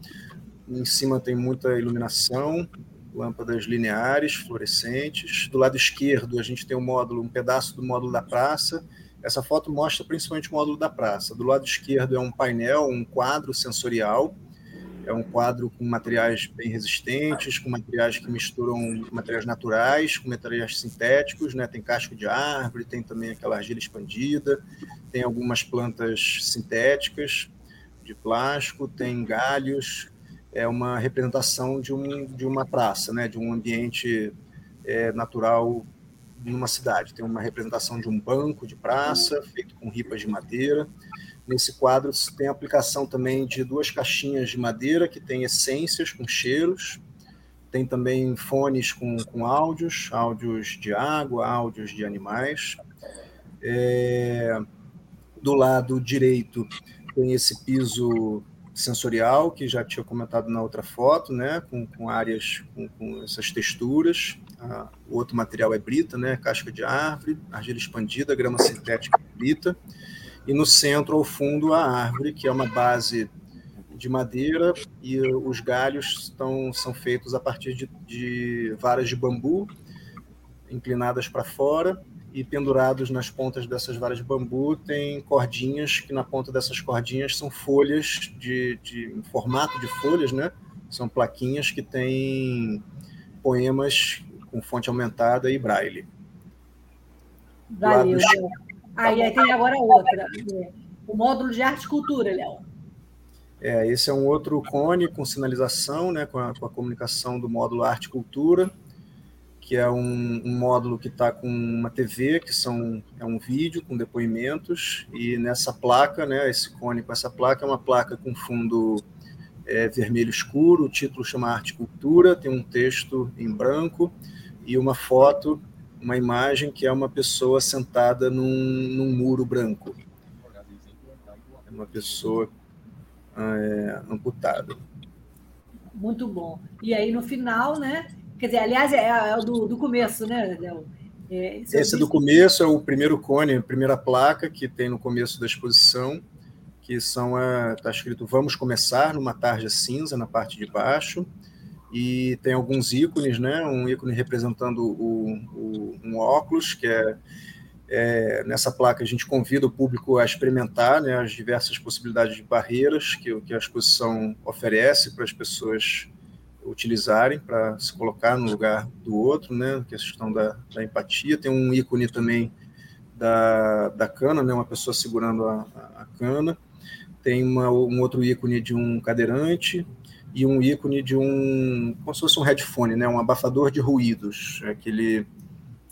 Em cima tem muita iluminação, lâmpadas lineares, fluorescentes. Do lado esquerdo, a gente tem um módulo, um pedaço do módulo da praça. Essa foto mostra principalmente o módulo da praça. Do lado esquerdo é um painel, um quadro sensorial, é um quadro com materiais bem resistentes, com materiais que misturam materiais naturais com materiais sintéticos, né? Tem casco de árvore, tem também aquela argila expandida, tem algumas plantas sintéticas de plástico, tem galhos. É uma representação de, um, de uma praça, né? De um ambiente é, natural numa cidade. Tem uma representação de um banco de praça feito com ripas de madeira Nesse quadro tem a aplicação também de duas caixinhas de madeira que tem essências com cheiros, tem também fones com, com áudios, áudios de água, áudios de animais. É, do lado direito tem esse piso sensorial que já tinha comentado na outra foto, né, com, com áreas com, com essas texturas. Ah, o outro material é brita, né, casca de árvore, argila expandida, grama sintética brita e no centro, ao fundo, a árvore, que é uma base de madeira, e os galhos estão, são feitos a partir de, de varas de bambu inclinadas para fora e pendurados nas pontas dessas varas de bambu tem cordinhas que na ponta dessas cordinhas são folhas de, de em formato de folhas, né? São plaquinhas que têm poemas com fonte aumentada e braille. Valeu. Aí, aí tem agora outra. O módulo de arte e cultura, Léo. É, esse é um outro cone com sinalização, né, com a, com a comunicação do módulo arte e cultura, que é um, um módulo que está com uma TV, que são, é um vídeo com depoimentos, e nessa placa, né, esse cone com essa placa é uma placa com fundo é, vermelho escuro, o título chama Arte e Cultura, tem um texto em branco e uma foto uma imagem que é uma pessoa sentada num, num muro branco. É uma pessoa é, amputada. Muito bom. E aí, no final, né? Quer dizer, aliás, é, é do, do começo, né, Léo? É, esse, esse é do começo é o primeiro cone, a primeira placa que tem no começo da exposição, que são está escrito Vamos começar numa tarde cinza na parte de baixo e tem alguns ícones, né? Um ícone representando o, o, um óculos, que é, é, nessa placa a gente convida o público a experimentar né, as diversas possibilidades de barreiras que, que a exposição oferece para as pessoas utilizarem para se colocar no lugar do outro, né? Que é a questão da, da empatia. Tem um ícone também da, da cana, né? Uma pessoa segurando a, a cana. Tem uma, um outro ícone de um cadeirante, e um ícone de um, como se fosse um headphone, né, um abafador de ruídos, aquele,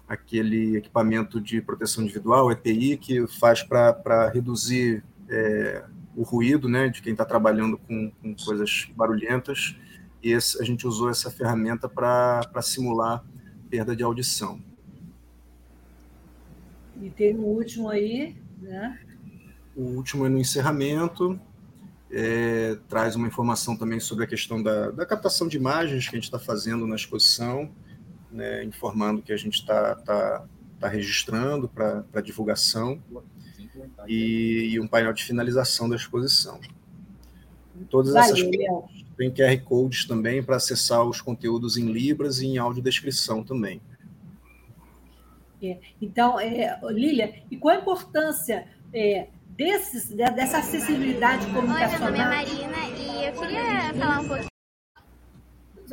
aquele equipamento de proteção individual, EPI, que faz para reduzir é, o ruído né, de quem está trabalhando com, com, coisas barulhentas, e esse, a gente usou essa ferramenta para simular perda de audição. E tem o último aí, né? O último é no encerramento, é, traz uma informação também sobre a questão da, da captação de imagens que a gente está fazendo na exposição, né, informando que a gente está tá, tá registrando para divulgação e, e, um painel de finalização da exposição. Todas essas coisas tem QR Codes também para acessar os conteúdos em Libras e em audiodescrição também. É, então, é, Lília, e qual a importância é, desses, dessa acessibilidade comunicacional. Oi, meu nome é Marina e eu queria falar um pouquinho.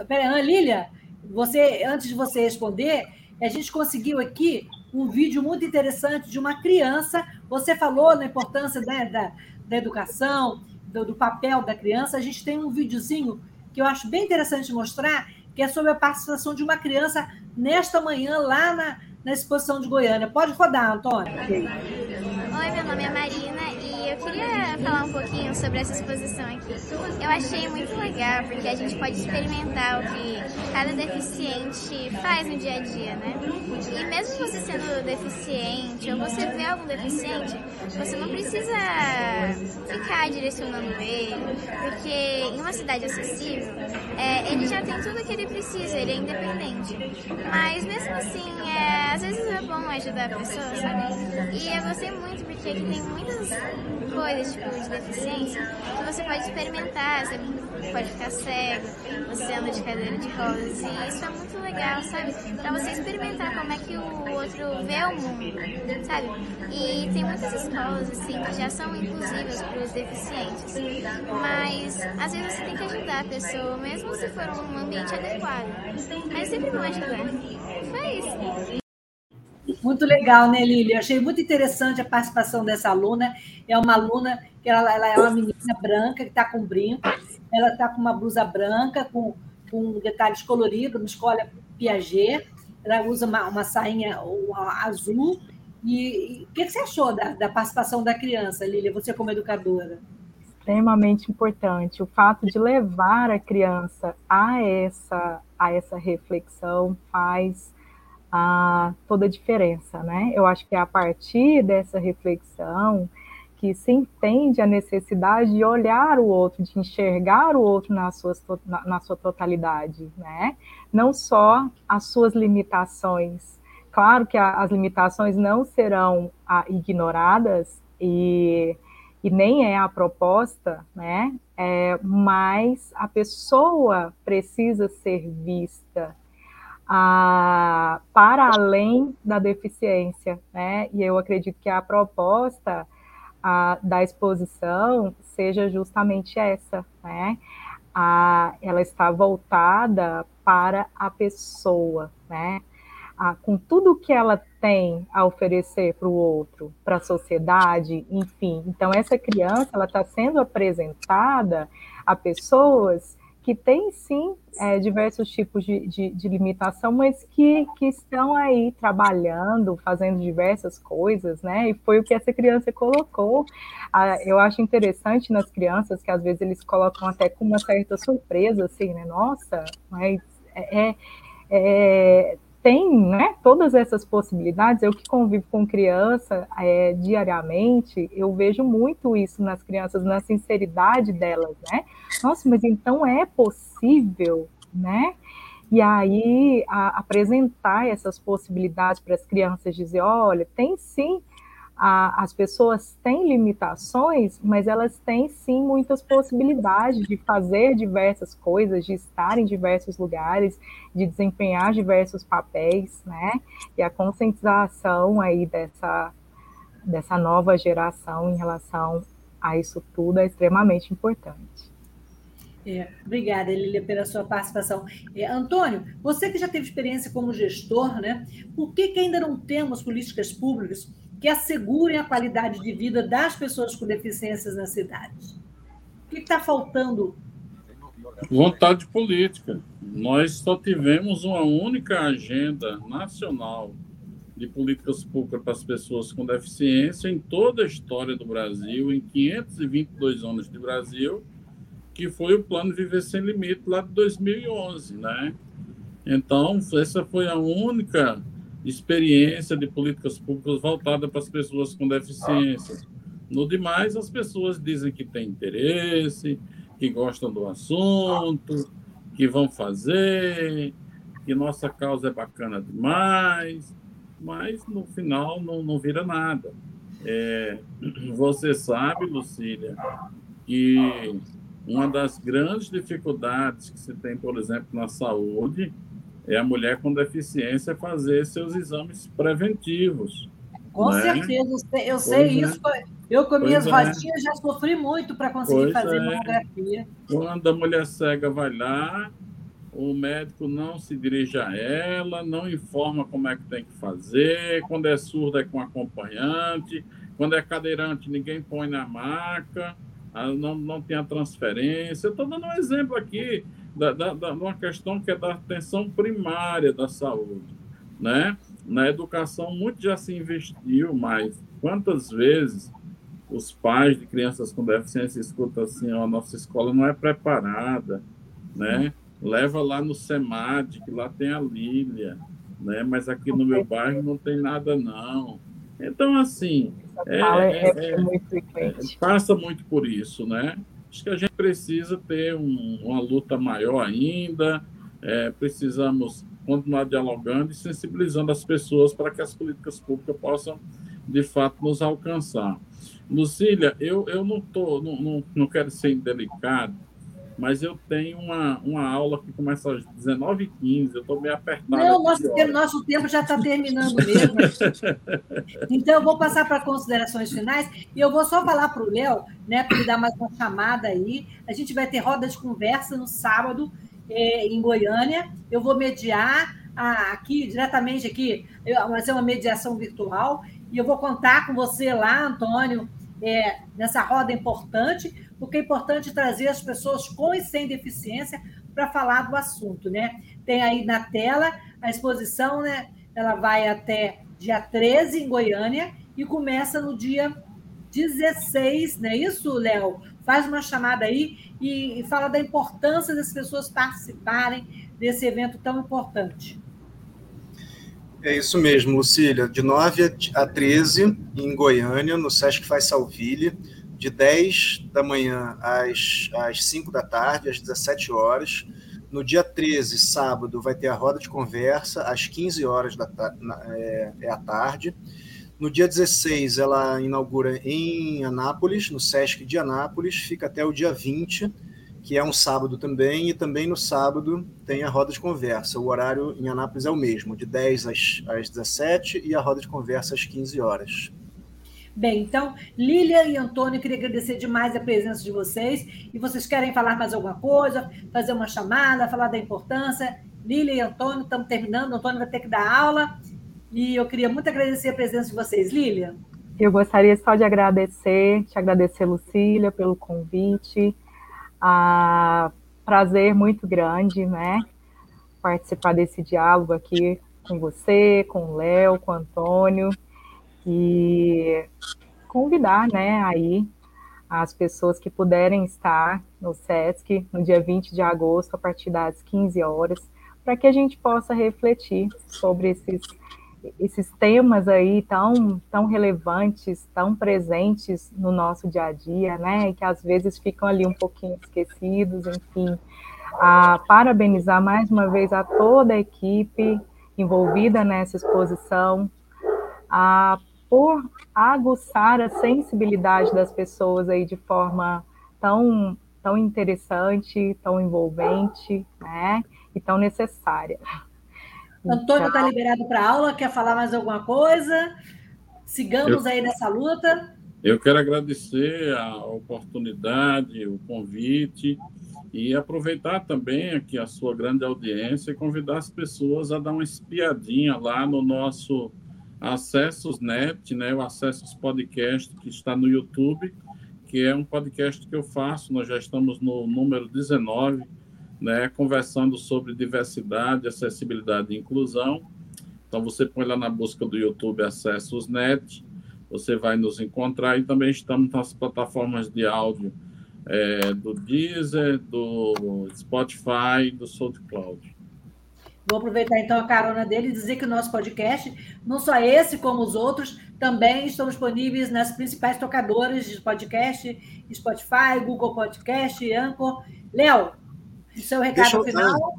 Peraí, Lília, você, antes de você responder, a gente conseguiu aqui um vídeo muito interessante de uma criança. Você falou na importância né, da, da educação, do, do, papel da criança. A gente tem um videozinho que eu acho bem interessante mostrar, que é sobre a participação de uma criança nesta manhã lá na, na exposição de Goiânia. Pode rodar, Antônio. Oi, meu nome é Marina eu queria falar um pouquinho sobre essa exposição aqui. Eu achei muito legal porque a gente pode experimentar o que cada deficiente faz no dia a dia, né? E mesmo você sendo deficiente ou você vê algum deficiente, você não precisa ficar direcionando ele, porque em uma cidade acessível, é, ele já tem tudo que ele precisa, ele é independente. Mas mesmo assim, é, às vezes é bom ajudar a pessoa, sabe? E eu gostei muito porque aqui tem muitas coisas, tipo, de deficiência que você pode experimentar, você pode ficar cego, você anda de cadeira de rodas, e isso é muito legal, sabe? Pra você experimentar como é que o outro vê o mundo, sabe? E tem muitas escolas, assim, que já são inclusivas para os deficientes, mas às vezes você tem que ajudar a pessoa, mesmo se for um ambiente adequado, mas sempre vão ajudar. Foi isso. Muito legal, né, Lili? achei muito interessante a participação dessa aluna. É uma aluna que ela, ela é uma menina branca que está com brinco. Ela está com uma blusa branca com, com detalhes coloridos, uma escola Piaget. Ela usa uma, uma sainha azul E o que, que, você achou da, da participação da criança, Lília, você como educadora? Extremamente importante. O fato de levar a criança a essa, a essa reflexão faz a, toda a diferença, né? Eu acho que é a partir dessa reflexão que se entende a necessidade de olhar o outro, de enxergar o outro na sua, na, na sua totalidade, né? Não só as suas limitações. Claro que a, as limitações não serão a, ignoradas e, e nem é a proposta, né? É, mas a pessoa precisa ser vista a, para além da deficiência, né? E eu acredito que a proposta a, da exposição seja justamente essa, né? A, ela está voltada para a pessoa, né? A, com tudo que ela tem a oferecer para o outro, para a sociedade, enfim. Então essa criança ela está sendo apresentada a pessoas que têm sim é, diversos tipos de, de, de, limitação, mas que, que estão aí trabalhando, fazendo diversas coisas, né? E foi o que essa criança colocou. Ah, eu acho interessante nas crianças que às vezes eles colocam até com uma certa surpresa, assim, né? Nossa, mas é, é, é tem né, todas essas possibilidades. Eu que convivo com criança é, diariamente, eu vejo muito isso nas crianças, na sinceridade delas, né? Nossa, mas então é possível, né? E aí a, apresentar essas possibilidades para as crianças, dizer, olha, tem sim a, as pessoas têm limitações, mas elas têm sim muitas possibilidades de fazer diversas coisas, de estar em diversos lugares, de desempenhar diversos papéis, né? E a conscientização aí dessa, dessa nova geração em relação a isso tudo é extremamente importante. É, obrigada, Lilia, pela sua participação. É, Antônio, você que já teve experiência como gestor, né? Por que, que ainda não temos políticas públicas que assegurem a qualidade de vida das pessoas com deficiências na cidade. O que está faltando? Vontade política. Nós só tivemos uma única agenda nacional de políticas públicas para as pessoas com deficiência em toda a história do Brasil, em 522 anos de Brasil, que foi o Plano Viver Sem Limite, lá de 2011, né? Então, essa foi a única experiência de políticas públicas voltada para as pessoas com deficiência. No demais, as pessoas dizem que têm interesse, que gostam do assunto, que vão fazer, que nossa causa é bacana demais, mas no final não, não vira nada. É, você sabe, Lucília, que uma das grandes dificuldades que se tem, por exemplo, na saúde, é a mulher com deficiência fazer seus exames preventivos. Com né? certeza, eu sei pois é. isso. É. Eu, com minhas é. já sofri muito para conseguir pois fazer é. mamografia. Quando a mulher cega vai lá, o médico não se dirige a ela, não informa como é que tem que fazer. Quando é surda, é com acompanhante. Quando é cadeirante, ninguém põe na maca. Não, não tem a transferência. Estou dando um exemplo aqui da, da, da, uma questão que é da atenção primária da saúde, né? Na educação muito já se investiu, mas quantas vezes os pais de crianças com deficiência escutam assim, ó, a nossa escola não é preparada, né? Leva lá no SEMAD, que lá tem a Lília, né? Mas aqui no meu bairro não tem nada não. Então, assim, é, é, é, é, passa muito por isso, né? Acho que a gente precisa ter um, uma luta maior ainda, é, precisamos continuar dialogando e sensibilizando as pessoas para que as políticas públicas possam, de fato, nos alcançar. Lucília, eu, eu não, tô, não, não, não quero ser indelicado, mas eu tenho uma, uma aula que começa às 19h15, eu estou meio apertado. Não, nosso tempo, nosso tempo já está terminando mesmo. [LAUGHS] então, eu vou passar para considerações finais e eu vou só falar para o Léo, né, para ele dar mais uma chamada aí. A gente vai ter roda de conversa no sábado é, em Goiânia. Eu vou mediar aqui, diretamente aqui, vai ser uma mediação virtual, e eu vou contar com você lá, Antônio, é, nessa roda importante, porque é importante trazer as pessoas com e sem deficiência para falar do assunto, né? Tem aí na tela a exposição, né? Ela vai até dia 13 em Goiânia e começa no dia 16, não é isso, Léo? Faz uma chamada aí e, fala da importância das pessoas participarem desse evento tão importante. É isso mesmo, Lucília. De 9 a 13, em Goiânia, no Sesc Faz Salville, de 10 da manhã às, às 5 da tarde, às 17 horas. No dia 13, sábado, vai ter a roda de conversa, às 15 horas da é, é a tarde. No dia 16, ela inaugura em Anápolis, no Sesc de Anápolis, fica até o dia 20, que é um sábado também, e também no sábado tem a roda de conversa. O horário em Anápolis é o mesmo, de 10 às, às 17 e a roda de conversa às 15 horas. Bem, então, Lília e Antônio, queria agradecer demais a presença de vocês. E vocês querem falar mais alguma coisa, fazer uma chamada, falar da importância? Lília e Antônio, estamos terminando. Antônio vai ter que dar aula. E eu queria muito agradecer a presença de vocês. Lília? Eu gostaria só de agradecer, te agradecer, Lucília, pelo convite. Ah, prazer muito grande, né? Participar desse diálogo aqui com você, com o Léo, com o Antônio e convidar, né, aí as pessoas que puderem estar no SESC no dia 20 de agosto, a partir das 15 horas, para que a gente possa refletir sobre esses, esses temas aí tão, tão relevantes, tão presentes no nosso dia a dia, né, e que às vezes ficam ali um pouquinho esquecidos, enfim. A parabenizar mais uma vez a toda a equipe envolvida nessa exposição, a por aguçar a sensibilidade das pessoas aí de forma tão, tão interessante, tão envolvente, né? E tão necessária. Antônio está então, liberado para aula, quer falar mais alguma coisa? Sigamos eu, aí nessa luta. Eu quero agradecer a oportunidade, o convite e aproveitar também aqui a sua grande audiência e convidar as pessoas a dar uma espiadinha lá no nosso Acessos Net, né, o Acessos Podcast, que está no YouTube, que é um podcast que eu faço, nós já estamos no número 19, né, conversando sobre diversidade, acessibilidade e inclusão. Então, você põe lá na busca do YouTube Acessos Net, você vai nos encontrar e também estamos nas plataformas de áudio é, do Deezer, do Spotify do SoundCloud. Vou aproveitar então a carona dele e dizer que o nosso podcast, não só esse como os outros, também estão disponíveis nas principais tocadoras de podcast, Spotify, Google Podcast, Anchor. Léo, seu recado eu, final.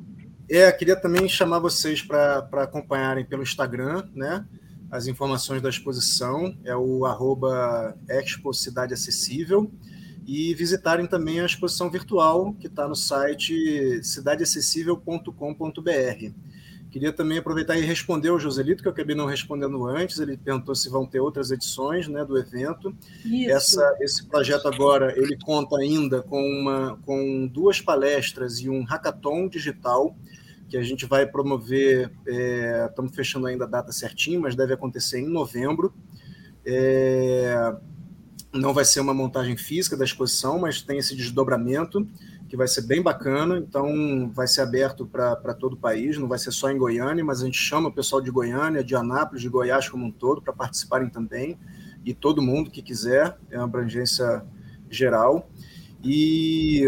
É, queria também chamar vocês para acompanharem pelo Instagram, né? As informações da exposição é o arroba Expo Cidade Acessível e visitarem também a exposição virtual que está no site cidadeacessível.com.br. Queria também aproveitar e responder ao Joselito, que eu acabei não respondendo antes. Ele perguntou se vão ter outras edições né, do evento. Essa, esse projeto agora ele conta ainda com, uma, com duas palestras e um hackathon digital que a gente vai promover. É, estamos fechando ainda a data certinho, mas deve acontecer em novembro. É, não vai ser uma montagem física da exposição, mas tem esse desdobramento que vai ser bem bacana. Então, vai ser aberto para todo o país, não vai ser só em Goiânia, mas a gente chama o pessoal de Goiânia, de Anápolis, de Goiás como um todo, para participarem também, e todo mundo que quiser, é uma abrangência geral. E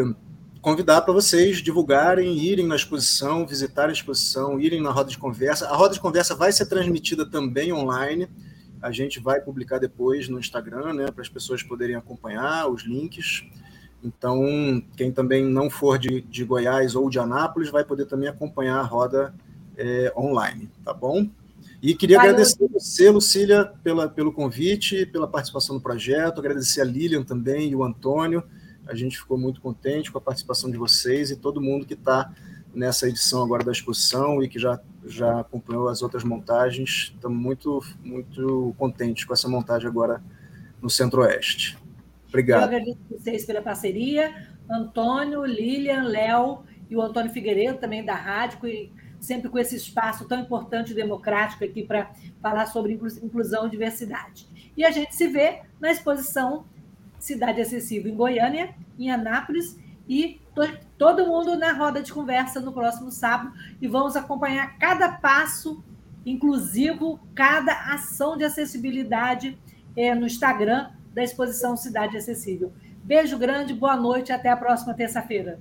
convidar para vocês divulgarem, irem na exposição, visitarem a exposição, irem na roda de conversa. A roda de conversa vai ser transmitida também online a gente vai publicar depois no Instagram, né, para as pessoas poderem acompanhar os links. Então, quem também não for de, de Goiás ou de Anápolis vai poder também acompanhar a roda é, online, tá bom? E queria Valeu. agradecer você, Lucília, pela, pelo convite, pela participação no projeto, agradecer a Lilian também e o Antônio. A gente ficou muito contente com a participação de vocês e todo mundo que está nessa edição agora da exposição e que já, já acompanhou as outras montagens. Estamos muito, muito contentes com essa montagem agora no Centro-Oeste. Obrigado. Eu agradeço a vocês pela parceria. Antônio, Lilian, Léo e o Antônio Figueiredo, também da rádio, e sempre com esse espaço tão importante e democrático aqui para falar sobre inclusão e diversidade. E a gente se vê na exposição Cidade Acessível em Goiânia, em Anápolis, e todo mundo na roda de conversa no próximo sábado e vamos acompanhar cada passo inclusivo cada ação de acessibilidade é, no Instagram da exposição Cidade Acessível. Beijo grande, boa noite, até a próxima terça-feira.